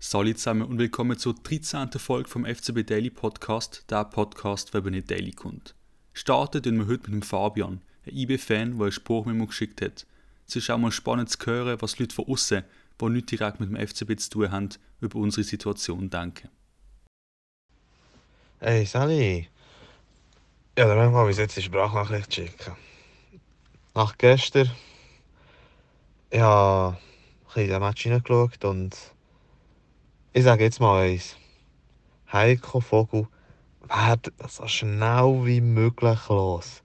Salut zusammen und willkommen zur 13. Folge vom FCB Daily Podcast, der Podcast, eben nicht Daily kommt. Starten tun wir heute mit dem Fabian, ein IB-Fan, der eine Spruchmemo geschickt hat. Es ist auch mal spannend zu hören, was Leute von außen, die nicht direkt mit dem FCB zu tun haben, über unsere Situation denken. Hey Sally, ja, dann müssen wir mal jetzt eine Sprachnachricht schicken. Nach gestern, ich habe in den Match hineingeschaut und ich sage jetzt mal eins. Heiko Vogel wird so schnell wie möglich los.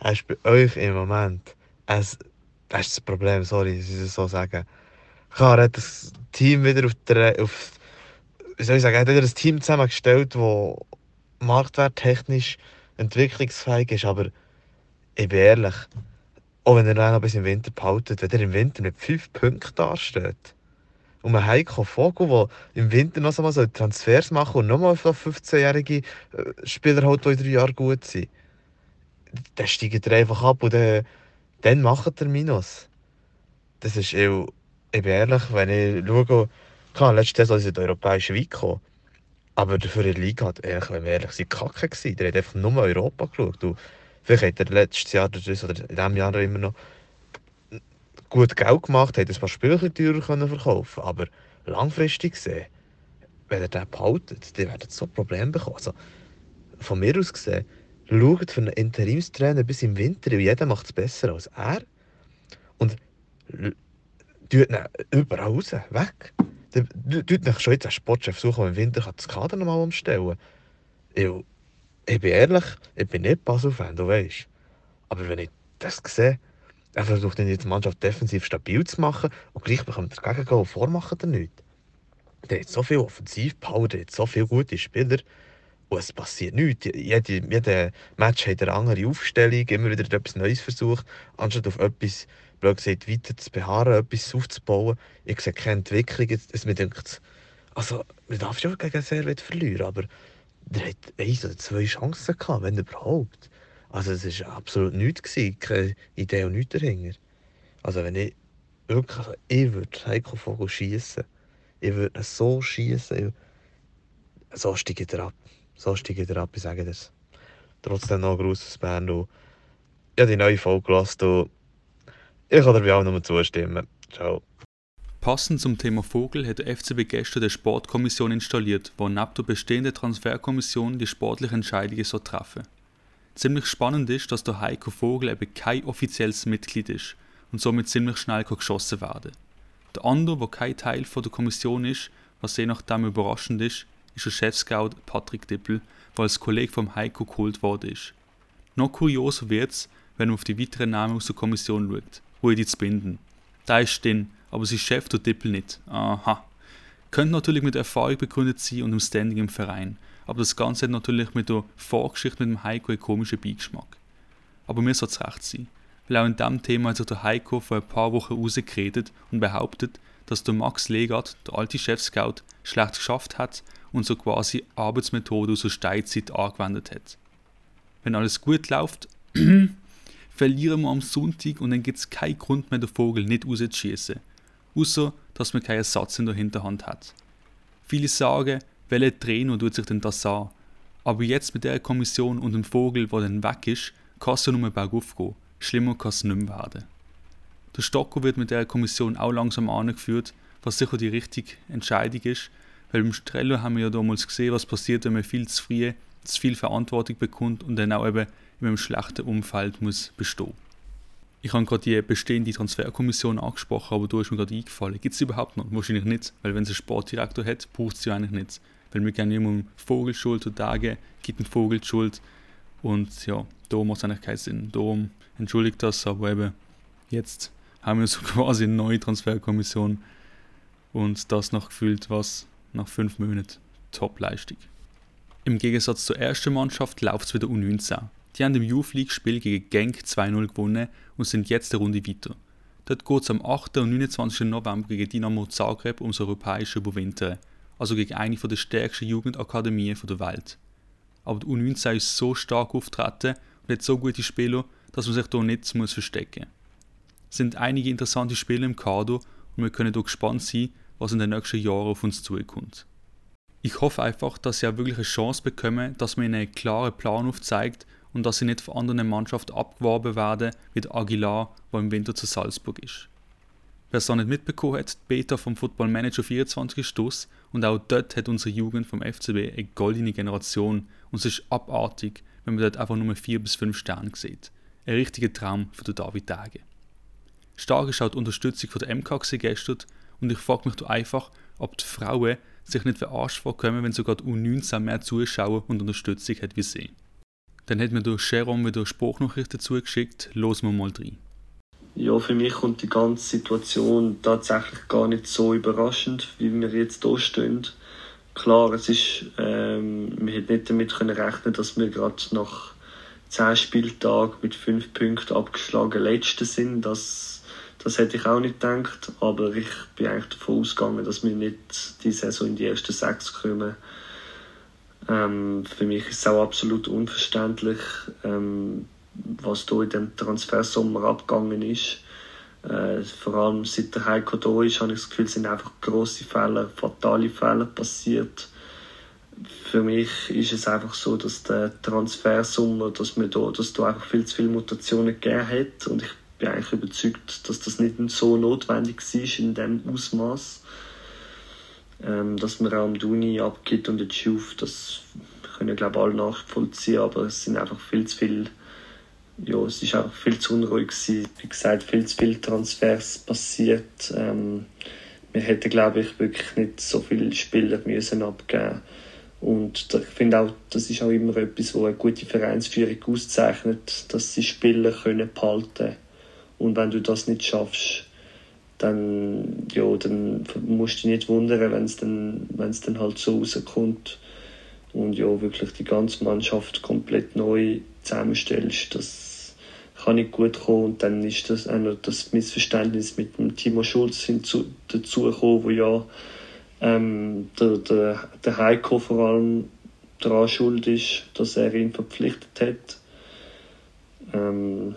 Das ist bei euch im Moment ein, das ist das Problem, sorry, dass ich es so sagen. Klar, hat das Team wieder auf, der, auf wie soll ich sagen, hat wieder ein Team zusammengestellt, das marktwerttechnisch entwicklungsfähig ist, aber ich bin ehrlich, auch wenn er dann noch bis im Winter behaltet, wenn er im Winter mit 5 Punkten dasteht, und ein Heiko Vogel, der im Winter noch einmal so Transfers machen und nochmal 15-jährige äh, Spieler halt, in drei Jahren gut sind, dann steigt er einfach ab und dann, dann macht er Minus. Das ist, ich, ich bin ehrlich, wenn ich schaue, klar, letztes Jahr in die europäische Week gekommen, aber für die Liga hat ehrlich, wenn wir ehrlich sind, kacke. Der hat einfach nur Europa geschaut. Und vielleicht hat er letztes Jahr oder in diesem Jahr immer noch gut Geld gemacht, hat ein paar Spiele teurer können verkaufen aber langfristig gesehen, wenn er den behaltet, dann werden so Probleme bekommen. Also, von mir aus gesehen, schaut für einen Interimstrainer bis im Winter und jeder macht es besser als er und tut ihn überall raus, weg. Tut nicht schon jetzt einen Sportchef suchen, der im Winter das Kader nochmal umstellen kann. Ich, bin ehrlich, ich bin nicht Basel-Fan, du weißt. Aber wenn ich das sehe, er versucht dann jetzt die Mannschaft defensiv stabil zu machen und gleich bekommt er Gegengol und vormachen er nichts. Der hat so viel Offensivpower, der hat so viele gute Spieler und es passiert nichts. Jede, jede Match hat eine andere Aufstellung, immer wieder etwas Neues versucht, anstatt auf etwas, blöd gesagt, weiter zu beharren, etwas aufzubauen. Ich sehe keine Entwicklung. Es, mir denkt, also, man darf schon gegen Servet verlieren, aber der hat eins oder zwei Chancen gehabt, wenn überhaupt. Also es war absolut nichts, keine Idee und nichts dahinter. Also wenn ich wirklich, also ich würde Heiko Vogel schießen. Ich würde ihn so schießen. So steigt er ab. So steigt er ab, ich sage das. Trotzdem noch ein grosses Bern. Ich habe die neue Folge gelassen. Ich kann dir auch nur zustimmen. Ciao. Passend zum Thema Vogel hat der FCB gestern eine Sportkommission installiert, wo neben der bestehenden Transferkommission die sportlichen Entscheidungen so treffen. Ziemlich spannend ist, dass der Heiko Vogel eben kein offizielles Mitglied ist und somit ziemlich schnell geschossen werden Der andere, der kein Teil der Kommission ist, was je nachdem überraschend ist, ist der Chefscout Patrick Dippel, der als Kollege vom Heiko geholt worden ist. Noch kurioser wird's, wenn man auf die weiteren Namen aus der Kommission schaut. Rudi zu binden. Da ist drin, aber sein Chef der Dippel nicht. Aha. Könnte natürlich mit Erfahrung begründet sein und dem Standing im Verein, aber das Ganze hat natürlich mit der Vorgeschichte mit dem Heiko einen komischen Beigeschmack. Aber mir soll es recht sein, weil auch in diesem Thema hat sich der Heiko vor ein paar Wochen rausgeredet und behauptet, dass der Max Legert, der alte Chef-Scout, schlecht geschafft hat und so quasi Arbeitsmethode aus der Steinzeit angewendet hat. Wenn alles gut läuft, verlieren wir am Sonntag und dann gibt es keinen Grund mehr, den Vogel nicht rauszuschießen. Außer, dass man keinen Ersatz in der Hinterhand hat. Viele sagen, welcher Trainer tut sich denn das an? Aber jetzt mit der Kommission und dem Vogel, der dann weg ist, kann es ja nur bergauf gehen. Schlimmer kann es nicht mehr werden. Der Stocker wird mit der Kommission auch langsam angeführt, was sicher die richtige Entscheidung ist, weil beim Strello haben wir ja damals gesehen, was passiert, wenn man viel zu früh zu viel Verantwortung bekommt und dann auch eben in einem schlechten Umfeld muss bestehen. Ich habe gerade die bestehende Transferkommission angesprochen, aber da ist mir gerade eingefallen. Gibt es überhaupt noch? Wahrscheinlich nicht, weil wenn es einen Sportdirektor hat, braucht es sie eigentlich nicht. Weil wir kennen immer um Vogelschuld Tage, gibt einen Vogelschuld und ja, da macht es eigentlich keinen Sinn. Darum entschuldigt das, aber eben jetzt haben wir so quasi eine neue Transferkommission und das noch gefühlt was nach fünf Monaten Top-Leistung. Im Gegensatz zur ersten Mannschaft läuft es wieder U19. Die haben im Youth League Spiel gegen Genk 2-0 gewonnen und sind jetzt eine Runde weiter. Dort geht es am 8. und 29. November gegen Dynamo Zagreb ums europäische Überwintern, also gegen eine der stärksten Jugendakademien der Welt. Aber die U19 ist so stark auftreten und hat so gute Spieler, dass man sich hier nicht muss verstecken muss. Es sind einige interessante Spieler im Kader und wir können hier gespannt sein, was in den nächsten Jahren auf uns zukommt. Ich hoffe einfach, dass sie auch wirklich eine Chance bekommen, dass man ihnen einen klaren Plan aufzeigt und dass sie nicht von anderen Mannschaften abgeworben werden, wie der Aguilar, der im Winter zu Salzburg ist. Wer es noch nicht mitbekommen hat, die Beta vom Football Manager 24 ist Stoß und auch dort hat unsere Jugend vom FCB eine goldene Generation und es ist abartig, wenn man dort einfach nur 4 bis 5 Sterne sieht. Ein richtiger Traum für den David Tage. Stark ist auch die Unterstützung von der MK gestern und ich frage mich einfach, ob die Frauen sich nicht verarscht vorkommen, wenn sogar die U19 mehr Zuschauer und Unterstützung hat wie sie. Dann hat mir durch Jerome wieder Spruchnachrichten zugeschickt, los wir mal rein. Ja, für mich kommt die ganze Situation tatsächlich gar nicht so überraschend, wie wir jetzt hier stehen. Klar, es ist, ähm, wir hätten nicht damit können rechnen, dass wir gerade nach 10 Spieltagen mit 5 Punkten abgeschlagen Letzte sind. Das, das hätte ich auch nicht gedacht, aber ich bin eigentlich davon ausgegangen, dass wir nicht die Saison in die ersten 6 kommen. Ähm, für mich ist es auch absolut unverständlich, ähm, was da in dem Transfersommer abgegangen ist. Äh, vor allem seit der Heiko da ist, habe ich das Gefühl, sind einfach grosse Fehler, fatale Fehler passiert. Für mich ist es einfach so, dass der Transfersommer, dass mir da, dass da einfach viel zu viele Mutationen gegeben hat und ich bin eigentlich überzeugt, dass das nicht so notwendig war in dem Ausmaß ähm, dass man auch am Duni abgibt und den Schuf, das können glaube alle nachvollziehen, aber es sind einfach viel zu viel, ja, es ist einfach viel zu unruhig gewesen. Wie gesagt, viel zu viele Transfers passiert. Ähm, wir hätten glaube ich wirklich nicht so viele Spieler müssen abgeben und ich finde auch, das ist auch immer etwas, was eine gute Vereinsführung auszeichnet, dass sie Spieler können behalten und wenn du das nicht schaffst, dann, ja, dann musst du dich nicht wundern, wenn es dann, wenn's dann halt so rauskommt und ja, wirklich die ganze Mannschaft komplett neu zusammenstellst, das kann nicht gut kommen und dann ist das auch noch das Missverständnis mit dem Timo Schulz hinzu, dazugekommen, wo ja ähm, der, der, der Heiko vor allem daran schuld ist, dass er ihn verpflichtet hat. Ähm,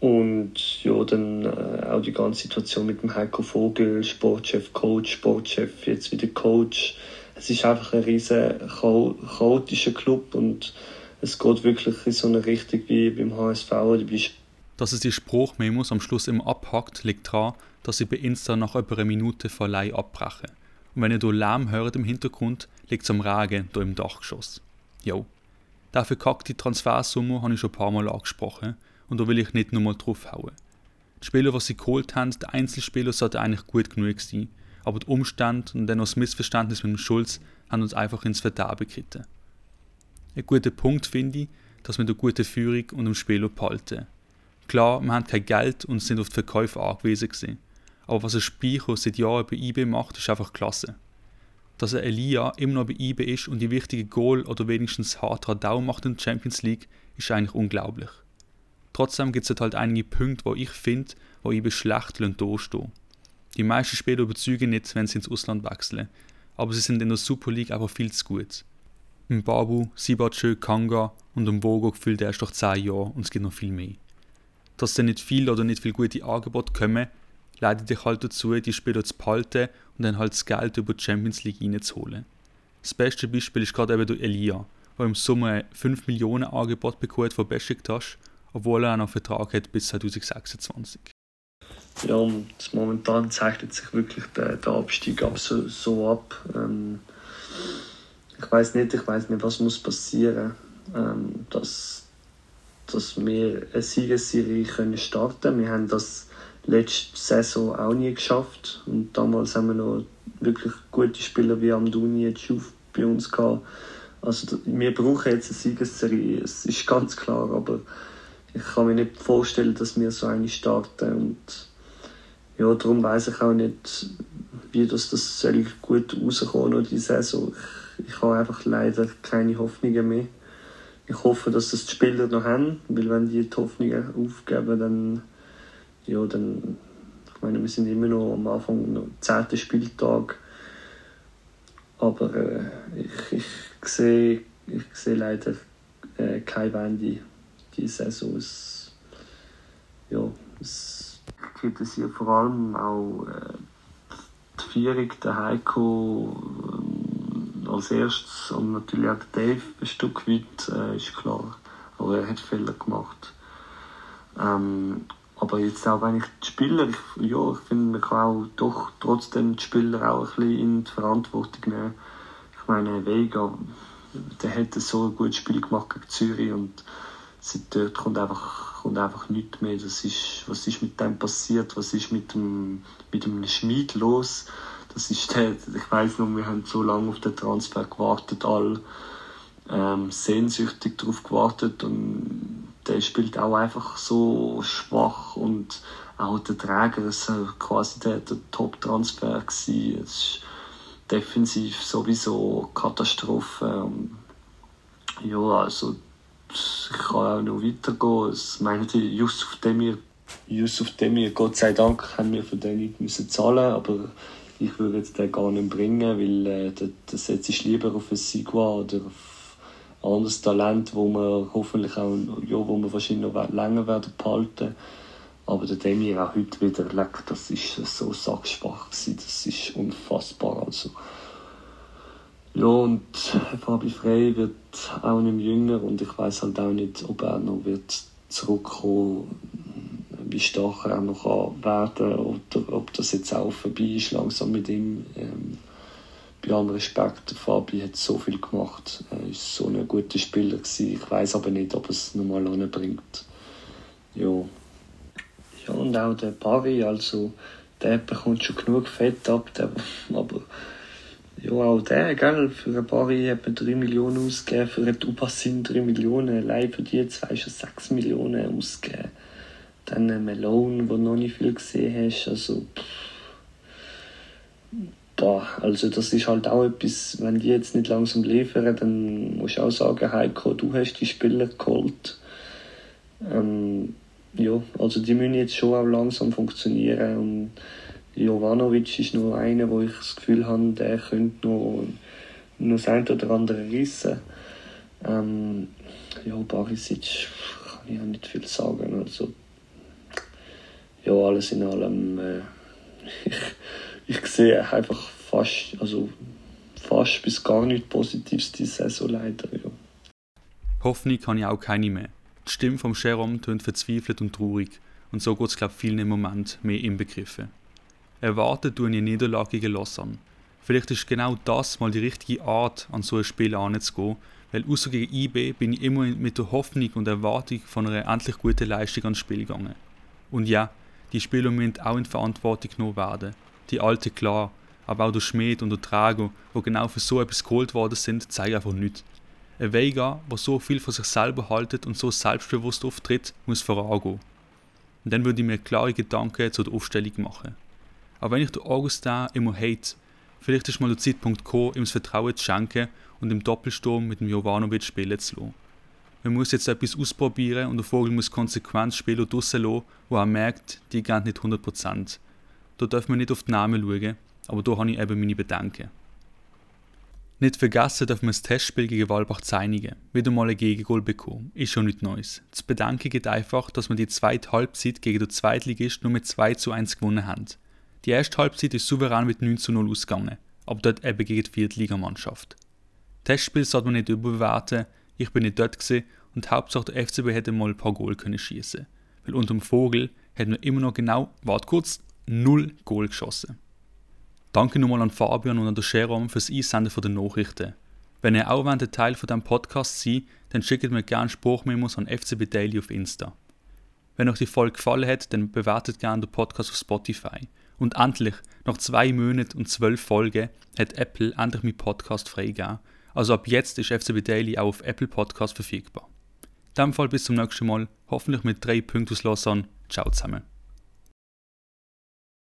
und ja, dann äh, auch die ganze Situation mit dem Heiko Vogel, Sportchef, Coach, Sportchef, jetzt wieder Coach. Es ist einfach ein riesen chaotischer Club und es geht wirklich in so eine Richtung wie beim HSV oder bei dass es die Spruchmemos am Schluss immer abhackt, liegt daran, dass ich bei Insta nach etwa einer Minute verleih abbreche. Und wenn ihr hier Lärm hört im Hintergrund, liegt es am Regen hier im Dachgeschoss. Jo. Der verkackte Transfersumme habe ich schon ein paar Mal angesprochen und da will ich nicht nochmal draufhauen. Die Spieler, die sie geholt haben, der Einzelspieler sollte eigentlich gut genug sein, aber die Umstände und dann noch das Missverständnis mit dem Schulz haben uns einfach ins Verderben geritten. Ein guter Punkt finde ich, dass wir eine gute Führung und dem Spieler behalten. Klar, wir haben kein Geld und sind auf die Verkäufe angewiesen gewesen. Aber was ein Speicher seit Jahren bei eBay macht, ist einfach klasse. Dass er Elia immer noch bei eBay ist und die wichtige Goal oder wenigstens hart Radau macht in der Champions League, ist eigentlich unglaublich. Trotzdem gibt es halt einige Punkte, wo ich finde, wo ich schlecht dastehen Die meisten Spieler überzeugen nicht, wenn sie ins Ausland wechseln, aber sie sind in der Super League einfach viel zu gut. Im Babu, Sibache, Kanga und im Bogo gefühlt erst nach 10 Jahren und es gibt noch viel mehr. Dass dann nicht viel oder nicht viel gute Angebote kommen, leitet dich halt dazu, die Spieler zu behalten und dann halt das Geld über die Champions League reinzuholen. Das beste Beispiel ist gerade eben der Elia, der im Sommer 5 Millionen Angebot bekommen von Besiktas obwohl er noch einen Vertrag hat bis 2026. Ja, und momentan zeichnet sich wirklich der, der Abstieg ab, so, so ab. Ähm, ich weiß nicht, ich weiß nicht, was muss passieren, ähm, dass, dass wir eine Siegesserie können starten. Wir haben das letzte Saison auch nie geschafft und damals haben wir noch wirklich gute Spieler wie Amdouni, Schuf bei uns gehabt. Also wir brauchen jetzt eine Siegesserie, es ist ganz klar, aber ich kann mir nicht vorstellen, dass wir so eine starten und ja, darum weiß ich auch nicht, wie das, das gut rauskommen soll, die Saison. Ich habe einfach leider keine Hoffnungen mehr. Ich hoffe, dass das die Spieler noch haben, weil wenn die die Hoffnungen aufgeben, dann, ja, dann, ich meine, wir sind immer noch am Anfang, noch 10. Spieltag, aber äh, ich, ich, sehe, ich sehe leider äh, keine Wende die Saison. Es, ja, es kritisiert vor allem auch äh, die Vierung der Heiko als erstes und natürlich auch Dave ein Stück weit, äh, ist klar. Aber er hat Fehler gemacht. Ähm, aber jetzt auch wenn ich die Spieler, ich, ja, ich finde, man kann auch doch trotzdem die Spieler auch ein bisschen in die Verantwortung nehmen. Ich meine, Vega, der hat so ein gutes Spiel gemacht gegen Zürich und seit dort kommt einfach, kommt einfach nichts mehr. Das ist, was ist mit dem passiert? Was ist mit dem, mit dem Schmied los? Das ist der, ich weiß noch, wir haben so lange auf den Transfer gewartet, all ähm, sehnsüchtig darauf gewartet und der spielt auch einfach so schwach und auch der Träger ist quasi der, der Top-Transfer gewesen. Es ist defensiv sowieso Katastrophe. Ja, also ich kann auch noch weitergehen. Ich meine, Yusuf Demir, Yusuf Demir, Gott sei Dank, haben wir für den nicht müssen zahlen, aber ich würde jetzt den gar nicht bringen, weil äh, das setze ich lieber auf ein Sigua oder auf anderes Talent, wo wir hoffentlich auch, ja, wo wir wahrscheinlich noch länger werden behalten. Aber der Demir auch heute wieder leck, das ist so sackschwach das ist unfassbar. Also. Ja, und Fabi Frey wird auch nicht jünger und ich weiß halt auch nicht, ob er noch wird zurückkommen wie stark er auch noch werden oder ob das jetzt auch vorbei ist langsam mit ihm. Ähm, bei allem Respekt, Fabi hat so viel gemacht. Er war so ein guter Spieler. Gewesen. Ich weiß aber nicht, ob es nochmal anbringt. Ja. Ja, und auch der Barry, also der bekommt schon genug Fett ab, der, aber ja, auch der, gell, für einen Barry hat man 3 Millionen ausgegeben, für einen Dubassin 3 Millionen, allein für die zwei schon 6 Millionen ausgegeben. Dann Malone, wo noch nicht viel gesehen hast, also boah, also das ist halt auch etwas, wenn die jetzt nicht langsam liefern, dann musst du auch sagen, Heiko, du hast die Spieler geholt. Ähm, ja, also die müssen jetzt schon auch langsam funktionieren und Jovanovic ist nur einer, wo ich das Gefühl habe, der könnte noch, noch das ein oder andere rissen. Ähm, ja, Barisic kann ich auch nicht viel sagen. Also, ja, alles in allem, äh, ich, ich sehe einfach fast, also fast bis gar nichts Positives diese Saison leider. Ja. Hoffnung kann ich auch keine mehr. Die Stimme vom Jerome tönt verzweifelt und traurig und so geht es glaube vielen im Moment mehr inbegriffen. Erwartet du eine Niederlage gegen Lausanne. Vielleicht ist genau das mal die richtige Art, an so ein Spiel anzugehen, weil außer gegen IB bin ich immer mit der Hoffnung und Erwartung von einer endlich guten Leistung ans Spiel gegangen. Und ja, die Spieler müssen auch in Verantwortung genommen werden. Die alte klar, aber auch der Schmied und der Trago, die genau für so etwas geholt worden sind, zeigen einfach nichts. Ein Vega, der so viel von sich selber haltet und so selbstbewusst auftritt, muss vorangehen. Und dann würde ich mir klare Gedanken zu der Aufstellung machen. Aber wenn ich den Augustin immer hate, vielleicht ist mal der Zeitpunkt gekommen, ihm das Vertrauen zu schenken und im Doppelsturm mit dem Jovanovic spielen zu lassen. Man muss jetzt etwas ausprobieren und der Vogel muss konsequent Spieler draussen lassen, wo er merkt, die gehen nicht 100%. Da darf man nicht auf die Namen schauen, aber da habe ich eben meine Bedenken. Nicht vergessen darf man das Testspiel gegen Walbach zeinigen. Wieder mal ein Gegengol bekommen. Ist schon nichts Neues. Das Bedenken geht einfach, dass wir die zweite Halbzeit gegen den Zweitligist nur mit 2 zu 1 gewonnen haben. Die erste Halbzeit ist souverän mit 9 zu 0 ausgegangen, aber dort eben gegen die Viertligamannschaft. Testspiel sollte man nicht überbewerten, ich bin nicht dort gewesen und Hauptsache der FCB hätte mal ein paar Goal können schießen, weil unter dem Vogel hätten wir immer noch genau, wart kurz, null Goal geschossen. Danke nochmal an Fabian und an der Jerome fürs Einsenden der Nachrichten. Wenn ihr auch ein Teil von diesem Podcast seid, dann schickt mir gerne Spruchmemos an FCB Daily auf Insta. Wenn euch die Folge gefallen hat, dann bewertet gerne den Podcast auf Spotify. Und endlich, nach zwei Monaten und zwölf Folgen, hat Apple endlich meinen Podcast freigegeben. Also ab jetzt ist FCB Daily auch auf Apple Podcast verfügbar. In diesem Fall bis zum nächsten Mal, hoffentlich mit drei Punkten. Ciao zusammen.